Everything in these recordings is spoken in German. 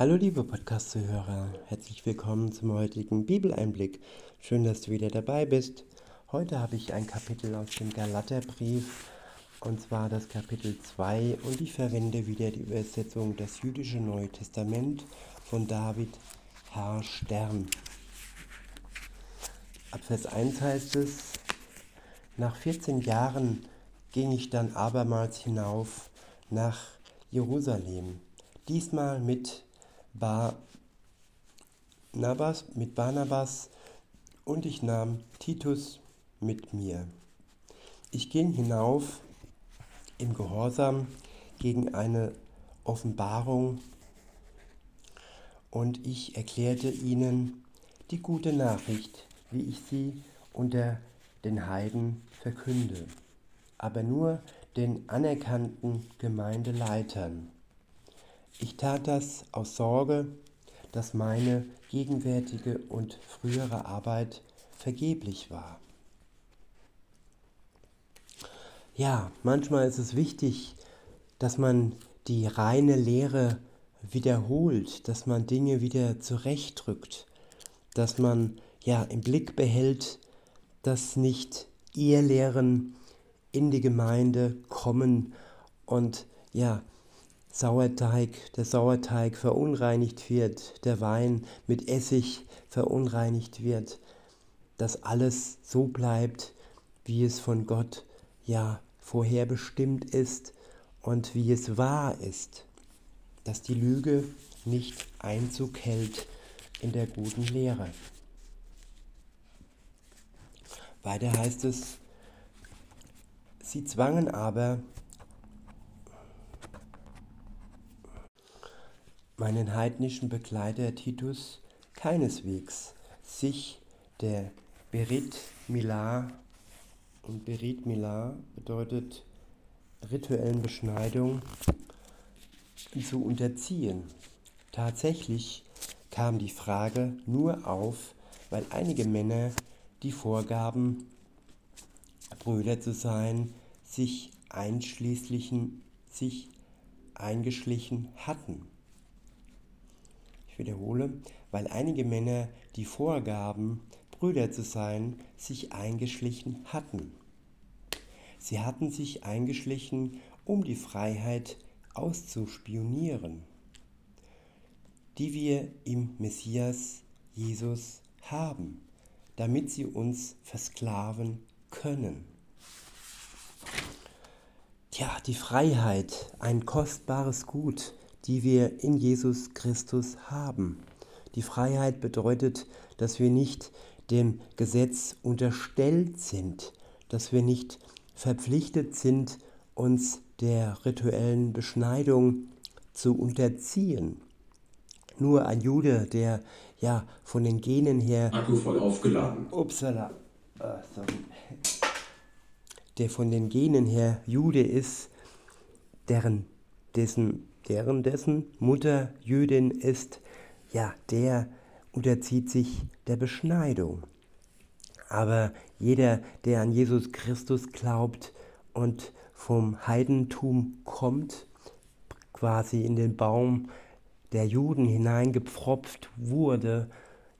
Hallo liebe Podcast-Zuhörer, herzlich willkommen zum heutigen Bibeleinblick. Schön, dass du wieder dabei bist. Heute habe ich ein Kapitel aus dem Galaterbrief und zwar das Kapitel 2 und ich verwende wieder die Übersetzung Das jüdische Neue Testament von David Herr Stern. Ab Vers 1 heißt es, nach 14 Jahren ging ich dann abermals hinauf nach Jerusalem, diesmal mit Barnabas, mit Barnabas und ich nahm Titus mit mir. Ich ging hinauf im Gehorsam gegen eine Offenbarung und ich erklärte ihnen die gute Nachricht, wie ich sie unter den Heiden verkünde, aber nur den anerkannten Gemeindeleitern. Ich tat das aus Sorge, dass meine gegenwärtige und frühere Arbeit vergeblich war. Ja, manchmal ist es wichtig, dass man die reine Lehre wiederholt, dass man Dinge wieder zurechtdrückt, dass man ja im Blick behält, dass nicht Irrlehren in die Gemeinde kommen und ja, Sauerteig, der Sauerteig verunreinigt wird, der Wein mit Essig verunreinigt wird, dass alles so bleibt, wie es von Gott ja vorherbestimmt ist und wie es wahr ist, dass die Lüge nicht Einzug hält in der guten Lehre. Weiter heißt es, sie zwangen aber meinen heidnischen Begleiter Titus keineswegs, sich der Berit Milah, und Berit Milah bedeutet rituellen Beschneidung, zu unterziehen. Tatsächlich kam die Frage nur auf, weil einige Männer die Vorgaben, Brüder zu sein, sich einschließlichen, sich eingeschlichen hatten. Wiederhole, weil einige Männer die Vorgaben, Brüder zu sein, sich eingeschlichen hatten. Sie hatten sich eingeschlichen, um die Freiheit auszuspionieren, die wir im Messias Jesus haben damit sie uns versklaven können. Tja, die Freiheit, ein kostbares Gut, die wir in Jesus Christus haben. Die Freiheit bedeutet, dass wir nicht dem Gesetz unterstellt sind, dass wir nicht verpflichtet sind, uns der rituellen Beschneidung zu unterziehen. Nur ein Jude, der ja von den Genen her. Akku voll aufgeladen. Upsala. Ah, sorry. Der von den Genen her Jude ist, deren dessen, deren dessen Mutter Jüdin ist, ja, der unterzieht sich der Beschneidung. Aber jeder, der an Jesus Christus glaubt und vom Heidentum kommt, quasi in den Baum der Juden hineingepfropft wurde,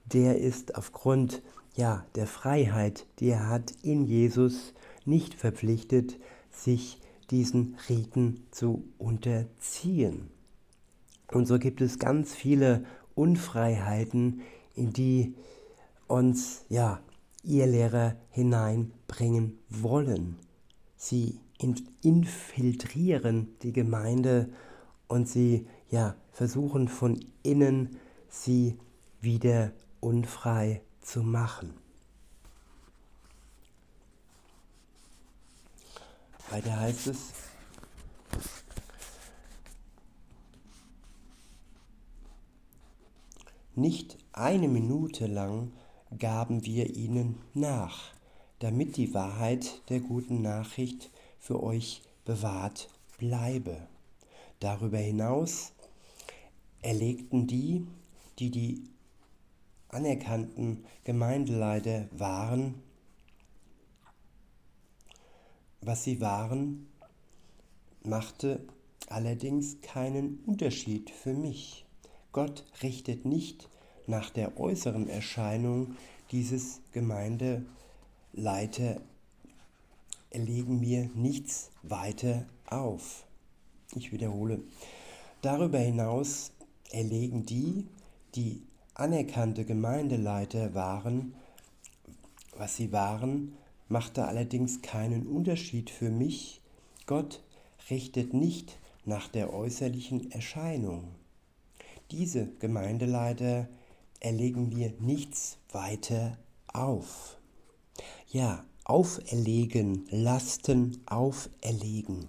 der ist aufgrund ja, der Freiheit, die er hat in Jesus, nicht verpflichtet, sich diesen Riten zu unterziehen. Und so gibt es ganz viele Unfreiheiten, in die uns ja, ihr Lehrer hineinbringen wollen. Sie infiltrieren die Gemeinde und sie ja, versuchen von innen sie wieder unfrei zu machen. Weiter heißt es, nicht eine Minute lang gaben wir ihnen nach, damit die Wahrheit der guten Nachricht für euch bewahrt bleibe. Darüber hinaus erlegten die, die die anerkannten Gemeindeleiter waren, was sie waren, machte allerdings keinen Unterschied für mich. Gott richtet nicht nach der äußeren Erscheinung dieses Gemeindeleiter, erlegen mir nichts weiter auf. Ich wiederhole. Darüber hinaus erlegen die, die anerkannte Gemeindeleiter waren, was sie waren, machte allerdings keinen Unterschied für mich. Gott richtet nicht nach der äußerlichen Erscheinung. Diese Gemeindeleiter erlegen mir nichts weiter auf. Ja, auferlegen, Lasten auferlegen.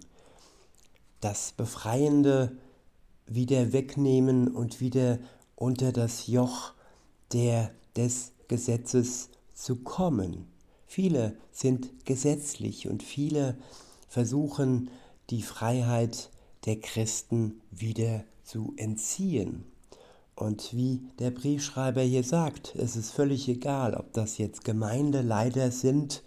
Das Befreiende wieder wegnehmen und wieder unter das Joch der, des Gesetzes zu kommen. Viele sind gesetzlich und viele versuchen die Freiheit der Christen wieder zu entziehen. Und wie der Briefschreiber hier sagt, es ist völlig egal, ob das jetzt Gemeindeleiter sind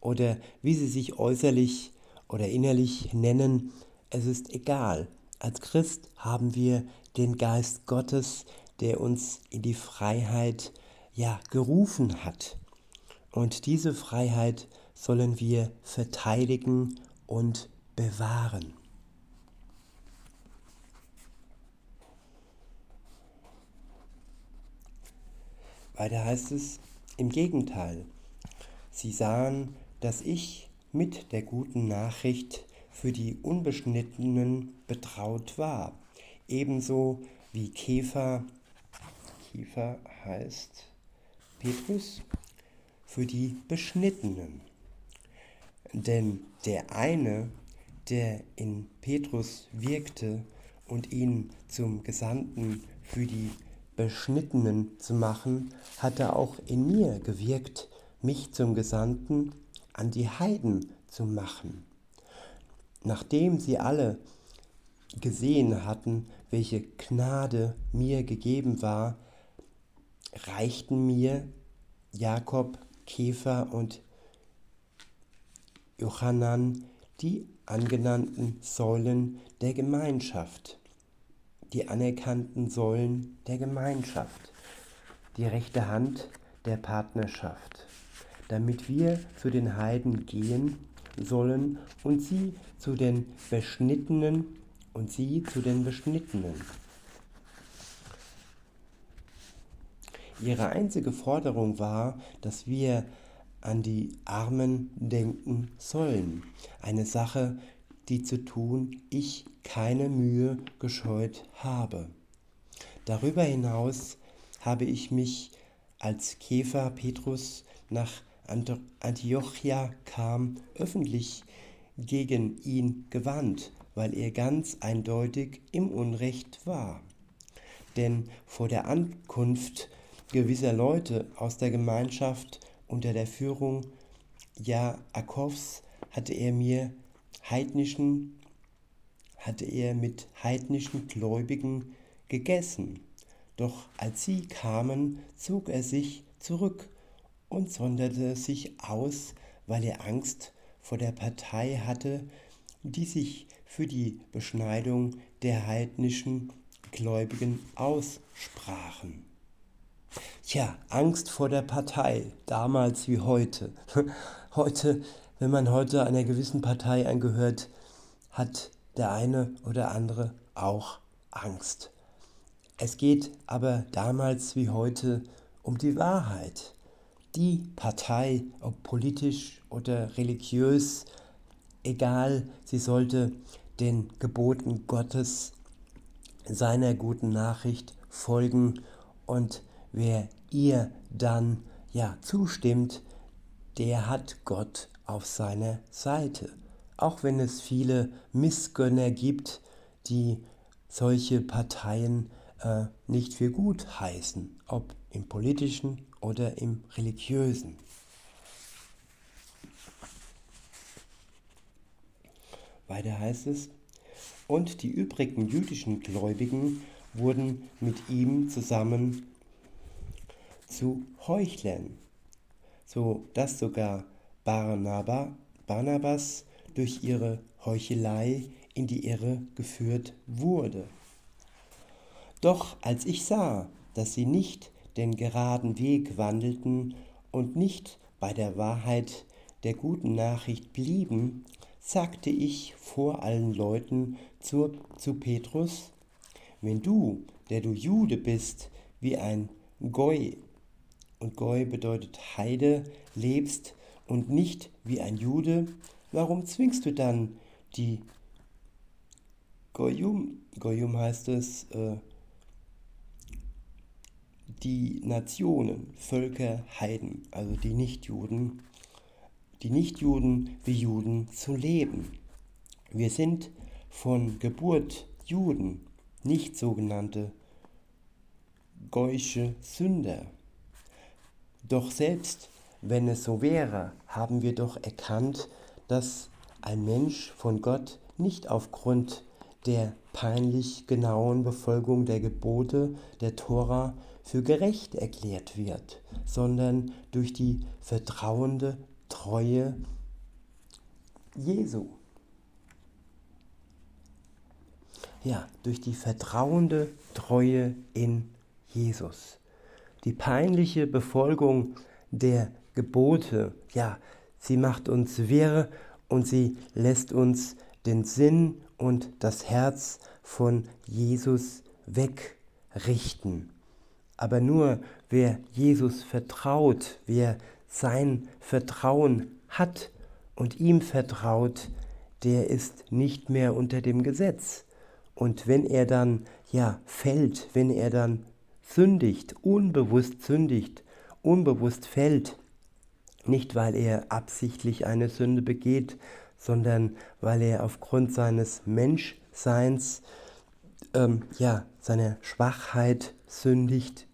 oder wie sie sich äußerlich oder innerlich nennen, es ist egal. Als Christ haben wir den Geist Gottes, der uns in die Freiheit ja gerufen hat. Und diese Freiheit sollen wir verteidigen und bewahren. Weiter heißt es im Gegenteil. Sie sahen, dass ich mit der guten Nachricht für die Unbeschnittenen betraut war, ebenso wie Käfer, Käfer heißt Petrus, für die Beschnittenen. Denn der eine, der in Petrus wirkte und ihn zum Gesandten für die Beschnittenen zu machen, hatte auch in mir gewirkt, mich zum Gesandten an die Heiden zu machen. Nachdem sie alle gesehen hatten, welche Gnade mir gegeben war, reichten mir Jakob, Käfer und Johannan die angenannten Säulen der Gemeinschaft. Die anerkannten Säulen der Gemeinschaft, die rechte Hand der Partnerschaft, damit wir zu den Heiden gehen sollen und sie zu den Beschnittenen und sie zu den Beschnittenen. Ihre einzige Forderung war, dass wir an die Armen denken sollen. Eine Sache, die zu tun ich keine Mühe gescheut habe. Darüber hinaus habe ich mich, als Käfer Petrus nach Antiochia kam, öffentlich gegen ihn gewandt, weil er ganz eindeutig im Unrecht war. Denn vor der Ankunft gewisser Leute aus der Gemeinschaft unter der Führung Jakobs hatte er mir heidnischen hatte er mit heidnischen Gläubigen gegessen. Doch als sie kamen, zog er sich zurück und sonderte sich aus, weil er Angst vor der Partei hatte, die sich für die Beschneidung der heidnischen Gläubigen aussprachen. Tja, Angst vor der Partei, damals wie heute. Heute, wenn man heute einer gewissen Partei angehört, hat der eine oder andere auch Angst. Es geht aber damals wie heute um die Wahrheit. Die Partei, ob politisch oder religiös, egal, sie sollte den Geboten Gottes, seiner guten Nachricht folgen und wer ihr dann ja zustimmt, der hat Gott auf seiner Seite auch wenn es viele Missgönner gibt, die solche Parteien äh, nicht für gut heißen, ob im politischen oder im religiösen. Weiter heißt es, und die übrigen jüdischen Gläubigen wurden mit ihm zusammen zu Heuchlern, so dass sogar Barnaba, Barnabas durch ihre Heuchelei in die Irre geführt wurde. Doch als ich sah, dass sie nicht den geraden Weg wandelten und nicht bei der Wahrheit der guten Nachricht blieben, sagte ich vor allen Leuten zu, zu Petrus, wenn du, der du Jude bist, wie ein Goi, und Goi bedeutet Heide, lebst und nicht wie ein Jude, warum zwingst du dann die Goyum, Goyum heißt es, äh, die Nationen, Völker, Heiden, also die Nichtjuden, die Nichtjuden wie Juden zu leben. Wir sind von Geburt Juden, nicht sogenannte geusche Sünder. Doch selbst wenn es so wäre, haben wir doch erkannt, dass ein Mensch von Gott nicht aufgrund der peinlich genauen Befolgung der Gebote der Tora für gerecht erklärt wird, sondern durch die vertrauende Treue Jesu. Ja, durch die vertrauende Treue in Jesus. Die peinliche Befolgung der Gebote, ja, sie macht uns wirr und sie lässt uns den Sinn und das Herz von Jesus wegrichten. Aber nur wer Jesus vertraut, wer sein Vertrauen hat und ihm vertraut, der ist nicht mehr unter dem Gesetz. Und wenn er dann ja fällt, wenn er dann sündigt, unbewusst sündigt, unbewusst fällt, nicht weil er absichtlich eine Sünde begeht, sondern weil er aufgrund seines Menschseins, ähm, ja, seiner Schwachheit sündigt,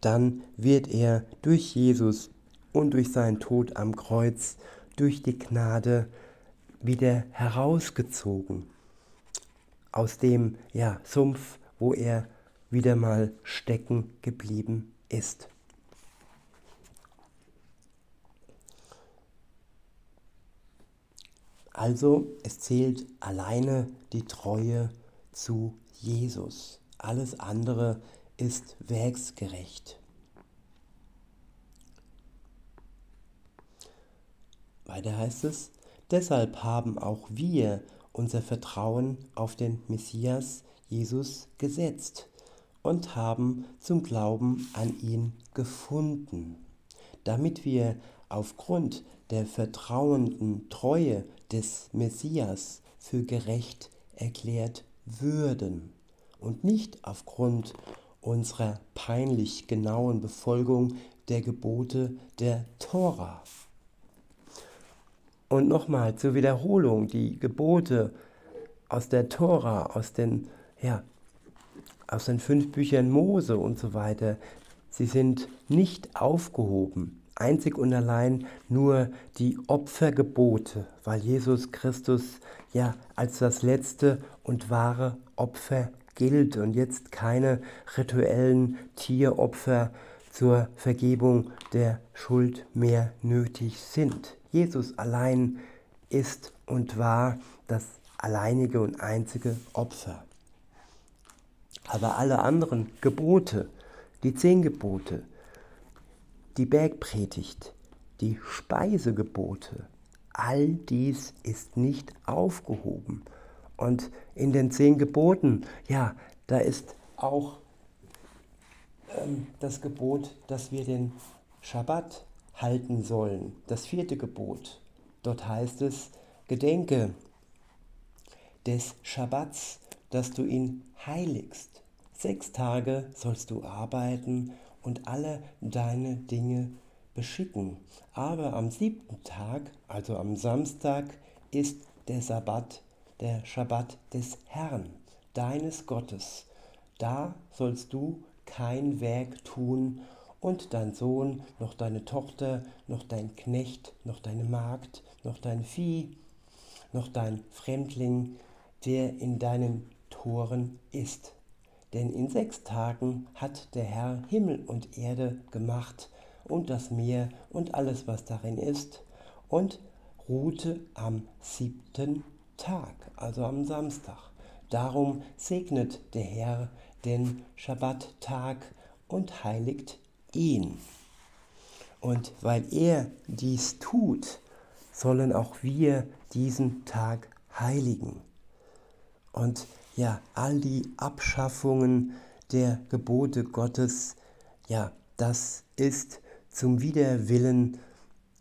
dann wird er durch Jesus und durch seinen Tod am Kreuz, durch die Gnade wieder herausgezogen. Aus dem ja, Sumpf, wo er wieder mal stecken geblieben ist. Also es zählt alleine die Treue zu Jesus. Alles andere ist werksgerecht. Weiter heißt es, deshalb haben auch wir unser Vertrauen auf den Messias Jesus gesetzt und haben zum Glauben an ihn gefunden, damit wir aufgrund der vertrauenden Treue des Messias für gerecht erklärt würden und nicht aufgrund unserer peinlich genauen Befolgung der Gebote der Tora. Und nochmal zur Wiederholung, die Gebote aus der Tora, aus den, ja, aus den fünf Büchern Mose und so weiter, sie sind nicht aufgehoben. Einzig und allein nur die Opfergebote, weil Jesus Christus ja als das letzte und wahre Opfer gilt und jetzt keine rituellen Tieropfer zur Vergebung der Schuld mehr nötig sind. Jesus allein ist und war das alleinige und einzige Opfer. Aber alle anderen Gebote, die zehn Gebote, die Bergpredigt, die Speisegebote, all dies ist nicht aufgehoben. Und in den zehn Geboten, ja, da ist auch ähm, das Gebot, dass wir den Schabbat halten sollen. Das vierte Gebot. Dort heißt es, gedenke des Schabbats, dass du ihn heiligst. Sechs Tage sollst du arbeiten und alle deine Dinge beschicken. Aber am siebten Tag, also am Samstag, ist der Sabbat, der Schabbat des Herrn, deines Gottes. Da sollst du kein Werk tun und dein Sohn, noch deine Tochter, noch dein Knecht, noch deine Magd, noch dein Vieh, noch dein Fremdling, der in deinen Toren ist. Denn in sechs Tagen hat der Herr Himmel und Erde gemacht und das Meer und alles, was darin ist, und ruhte am siebten Tag, also am Samstag. Darum segnet der Herr den Schabbattag und heiligt ihn. Und weil er dies tut, sollen auch wir diesen Tag heiligen. Und ja, all die Abschaffungen der Gebote Gottes, ja, das ist zum Widerwillen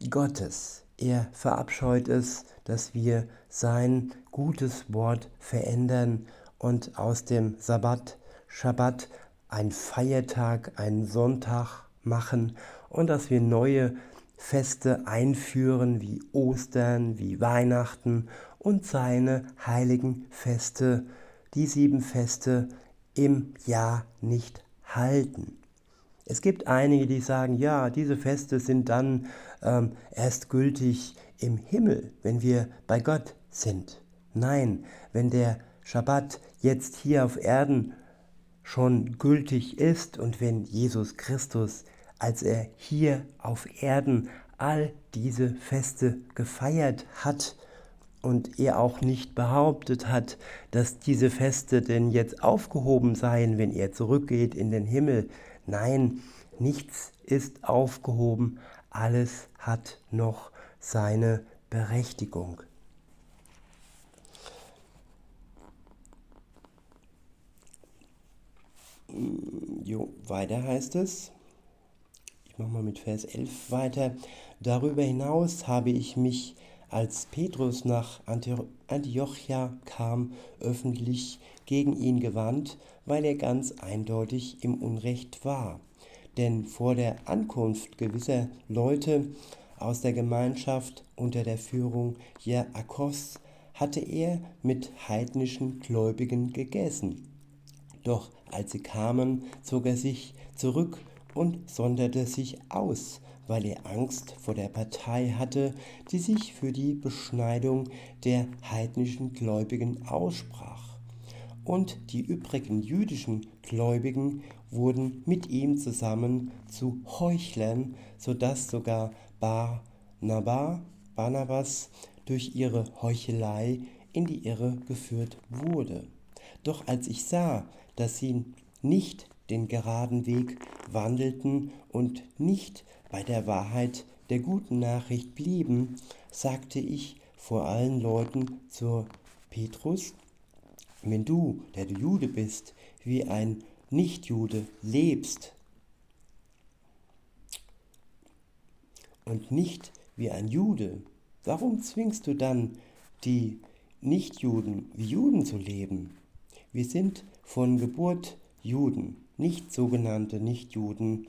Gottes. Er verabscheut es, dass wir sein gutes Wort verändern und aus dem Sabbat, Schabbat, ein Feiertag, einen Sonntag machen und dass wir neue Feste einführen wie Ostern, wie Weihnachten und seine heiligen Feste, die sieben Feste im Jahr nicht halten. Es gibt einige, die sagen, ja, diese Feste sind dann ähm, erst gültig im Himmel, wenn wir bei Gott sind. Nein, wenn der Schabbat jetzt hier auf Erden schon gültig ist und wenn Jesus Christus, als er hier auf Erden all diese Feste gefeiert hat und er auch nicht behauptet hat, dass diese Feste denn jetzt aufgehoben seien, wenn er zurückgeht in den Himmel. Nein, nichts ist aufgehoben, alles hat noch seine Berechtigung. Jo, weiter heißt es. Ich mache mal mit Vers 11 weiter. Darüber hinaus habe ich mich, als Petrus nach Antiochia kam, öffentlich gegen ihn gewandt, weil er ganz eindeutig im Unrecht war. Denn vor der Ankunft gewisser Leute aus der Gemeinschaft unter der Führung Jakobs hatte er mit heidnischen Gläubigen gegessen. Doch als sie kamen, zog er sich zurück und sonderte sich aus, weil er Angst vor der Partei hatte, die sich für die Beschneidung der heidnischen Gläubigen aussprach. Und die übrigen jüdischen Gläubigen wurden mit ihm zusammen zu Heuchlern, so dass sogar Barnaba, Barnabas durch ihre Heuchelei in die Irre geführt wurde. Doch als ich sah, dass sie nicht den geraden Weg wandelten und nicht bei der Wahrheit der guten Nachricht blieben, sagte ich vor allen Leuten zu Petrus, wenn du, der du Jude bist, wie ein Nichtjude lebst und nicht wie ein Jude, warum zwingst du dann die Nichtjuden wie Juden zu leben? Wir sind von Geburt Juden, nicht sogenannte Nichtjuden,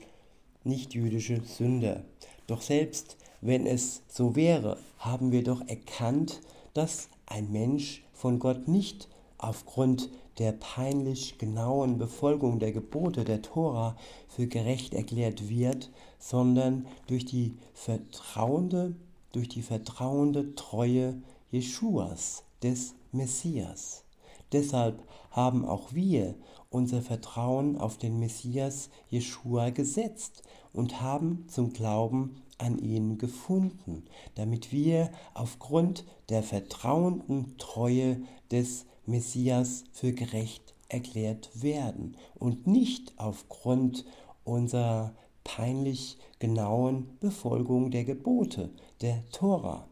nichtjüdische Sünder. Doch selbst wenn es so wäre, haben wir doch erkannt, dass ein Mensch von Gott nicht aufgrund der peinlich genauen Befolgung der Gebote der Tora für gerecht erklärt wird, sondern durch die vertrauende, durch die vertrauende Treue Jeschuas, des Messias. Deshalb haben auch wir unser Vertrauen auf den Messias Jeschua gesetzt und haben zum Glauben an ihn gefunden, damit wir aufgrund der vertrauenden Treue des Messias für gerecht erklärt werden und nicht aufgrund unserer peinlich genauen Befolgung der Gebote der Tora.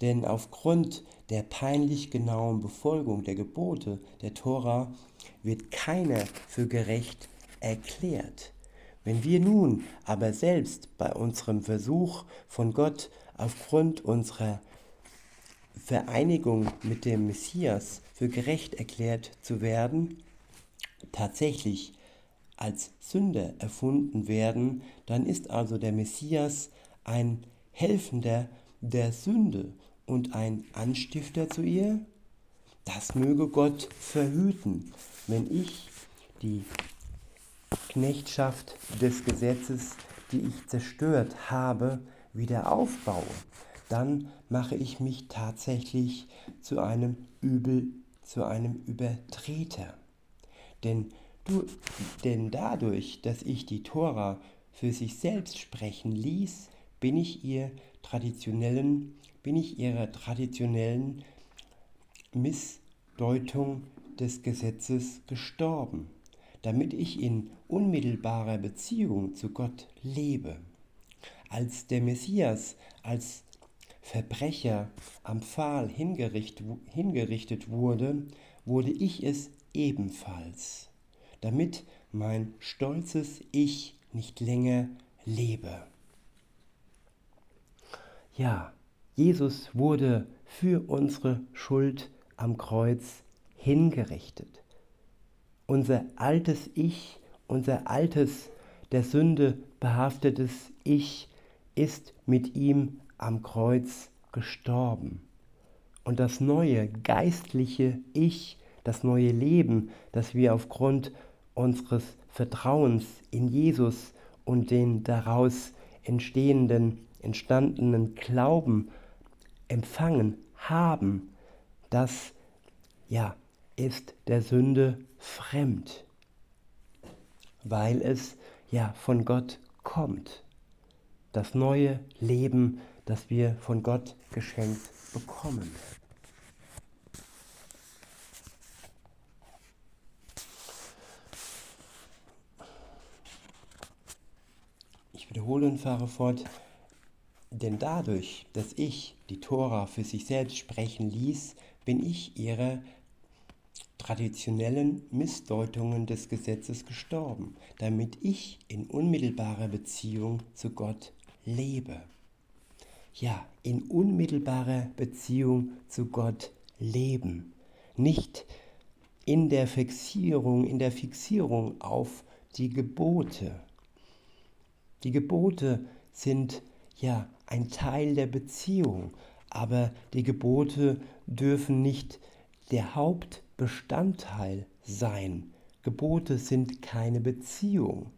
Denn aufgrund der peinlich genauen Befolgung der Gebote der Tora wird keiner für gerecht erklärt. Wenn wir nun aber selbst bei unserem Versuch von Gott aufgrund unserer Vereinigung mit dem Messias für gerecht erklärt zu werden, tatsächlich als Sünder erfunden werden, dann ist also der Messias ein Helfender der Sünde und ein Anstifter zu ihr? Das möge Gott verhüten, wenn ich die Knechtschaft des Gesetzes, die ich zerstört habe, wieder aufbaue. Dann mache ich mich tatsächlich zu einem Übel, zu einem Übertreter. Denn, du, denn dadurch, dass ich die Tora für sich selbst sprechen ließ, bin ich ihr traditionellen bin ich ihrer traditionellen Missdeutung des Gesetzes gestorben. damit ich in unmittelbarer Beziehung zu Gott lebe. Als der Messias als Verbrecher am Pfahl hingerichtet wurde, wurde ich es ebenfalls, damit mein stolzes Ich nicht länger lebe. Ja, Jesus wurde für unsere Schuld am Kreuz hingerichtet. Unser altes Ich, unser altes, der Sünde behaftetes Ich ist mit ihm am Kreuz gestorben. Und das neue geistliche Ich, das neue Leben, das wir aufgrund unseres Vertrauens in Jesus und den daraus entstehenden, entstandenen Glauben empfangen haben, das ja ist der Sünde fremd, weil es ja von Gott kommt. Das neue Leben, das wir von Gott geschenkt bekommen. Ich wiederhole und fahre fort. Denn dadurch, dass ich die Tora für sich selbst sprechen ließ, bin ich ihrer traditionellen Missdeutungen des Gesetzes gestorben, damit ich in unmittelbarer Beziehung zu Gott lebe. Ja, in unmittelbarer Beziehung zu Gott leben. Nicht in der Fixierung, in der Fixierung auf die Gebote, die Gebote sind ja ein Teil der Beziehung, aber die Gebote dürfen nicht der Hauptbestandteil sein. Gebote sind keine Beziehung.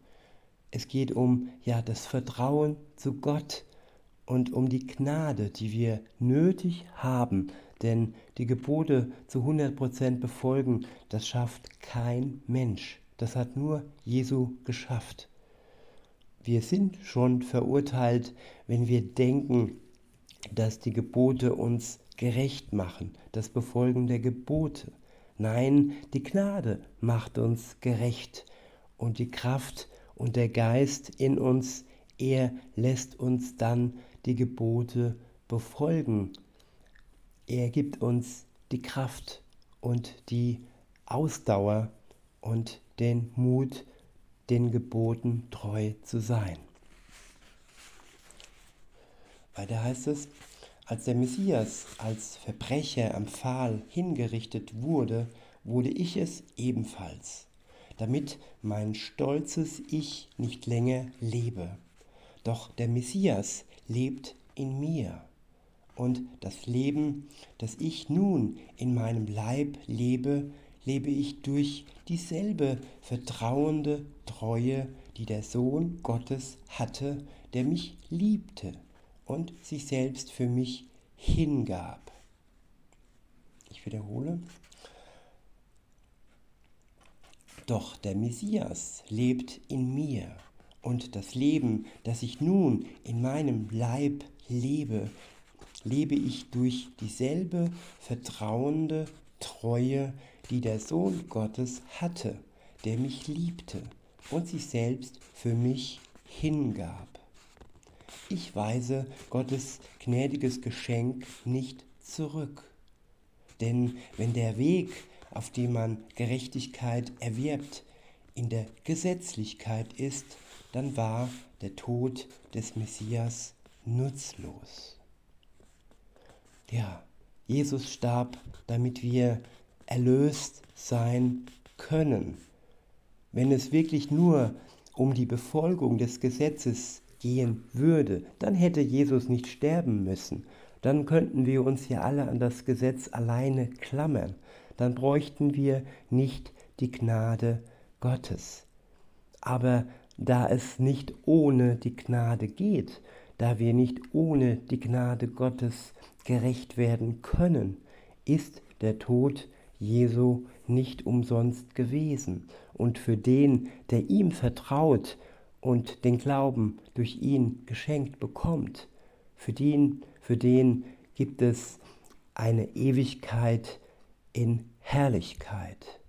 Es geht um ja das Vertrauen zu Gott und um die Gnade, die wir nötig haben, denn die Gebote zu 100% befolgen, das schafft kein Mensch. Das hat nur Jesu geschafft. Wir sind schon verurteilt, wenn wir denken, dass die Gebote uns gerecht machen, das Befolgen der Gebote. Nein, die Gnade macht uns gerecht und die Kraft und der Geist in uns, er lässt uns dann die Gebote befolgen. Er gibt uns die Kraft und die Ausdauer und den Mut, den Geboten treu zu sein. Weiter heißt es, als der Messias als Verbrecher am Pfahl hingerichtet wurde, wurde ich es ebenfalls, damit mein stolzes Ich nicht länger lebe. Doch der Messias lebt in mir. Und das Leben, das ich nun in meinem Leib lebe, lebe ich durch dieselbe vertrauende Treue, die der Sohn Gottes hatte, der mich liebte und sich selbst für mich hingab. Ich wiederhole. Doch der Messias lebt in mir und das Leben, das ich nun in meinem Leib lebe, lebe ich durch dieselbe vertrauende Treue, die der Sohn Gottes hatte, der mich liebte und sich selbst für mich hingab. Ich weise Gottes gnädiges Geschenk nicht zurück. Denn wenn der Weg, auf dem man Gerechtigkeit erwirbt, in der Gesetzlichkeit ist, dann war der Tod des Messias nutzlos. Ja, Jesus starb, damit wir erlöst sein können. Wenn es wirklich nur um die Befolgung des Gesetzes gehen würde, dann hätte Jesus nicht sterben müssen. Dann könnten wir uns ja alle an das Gesetz alleine klammern. Dann bräuchten wir nicht die Gnade Gottes. Aber da es nicht ohne die Gnade geht, da wir nicht ohne die Gnade Gottes gerecht werden können, ist der Tod Jesu nicht umsonst gewesen. Und für den, der ihm vertraut und den Glauben durch ihn geschenkt bekommt, für den, für den gibt es eine Ewigkeit in Herrlichkeit.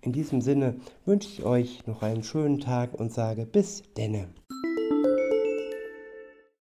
In diesem Sinne wünsche ich euch noch einen schönen Tag und sage bis denne.